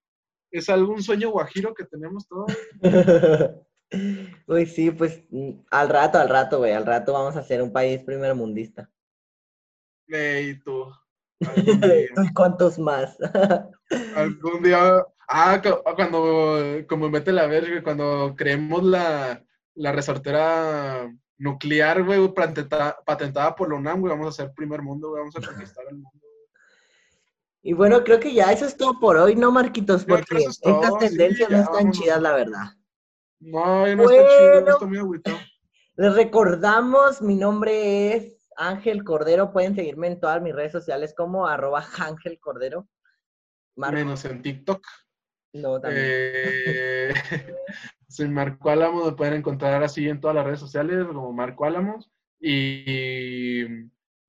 es algún sueño guajiro que tenemos todos. Uy, sí, pues al rato, al rato, güey, al rato vamos a ser un país primermundista. Y tú. ¿Y cuántos más? algún día. Ah, cuando, como mete la verga, cuando creemos la, la resortera nuclear, güey, patentada, por la UNAM, güey, vamos a ser primer mundo, güey, vamos a conquistar el mundo. Y bueno, creo que ya eso es todo por hoy, ¿no, Marquitos? Porque estas tendencias no están chidas, la verdad. No, no está chido, no está muy agüitado. Les recordamos, mi nombre es Ángel Cordero. Pueden seguirme en todas mis redes sociales como arroba Ángel Cordero. Menos en TikTok. No, también. Eh, soy Marco Álamos, me pueden encontrar así en todas las redes sociales como Marco Álamos. Y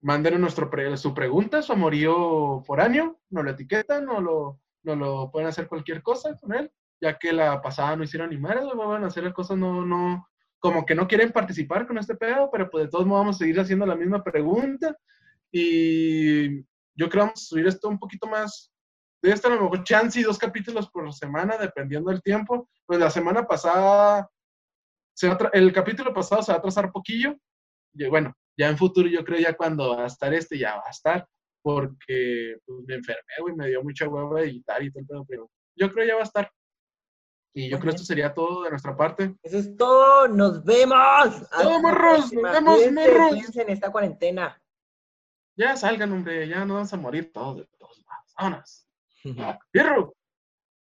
manden nuestro su pregunta, su amorío foráneo, no lo etiquetan, no lo, no lo pueden hacer cualquier cosa con él, ya que la pasada no hicieron ni madres, van a hacer cosas no, no, como que no quieren participar con este pedo, pero pues de todos modos vamos a seguir haciendo la misma pregunta. Y yo creo que vamos a subir esto un poquito más. Debe estar a lo mejor chance y dos capítulos por semana, dependiendo del tiempo. Pues la semana pasada, el capítulo pasado se va a atrasar poquillo. Y bueno, ya en futuro yo creo ya cuando va a estar este ya va a estar, porque pues, me enfermé, y me dio mucha hueva editar y todo, pero yo creo ya va a estar. Y yo creo que esto sería todo de nuestra parte. Eso es todo. Nos vemos. Todo, morros. Nos vemos, morros. en esta cuarentena. Ya salgan, hombre. Ya no vamos a morir todos de todos lados. Vámonos. Fierro.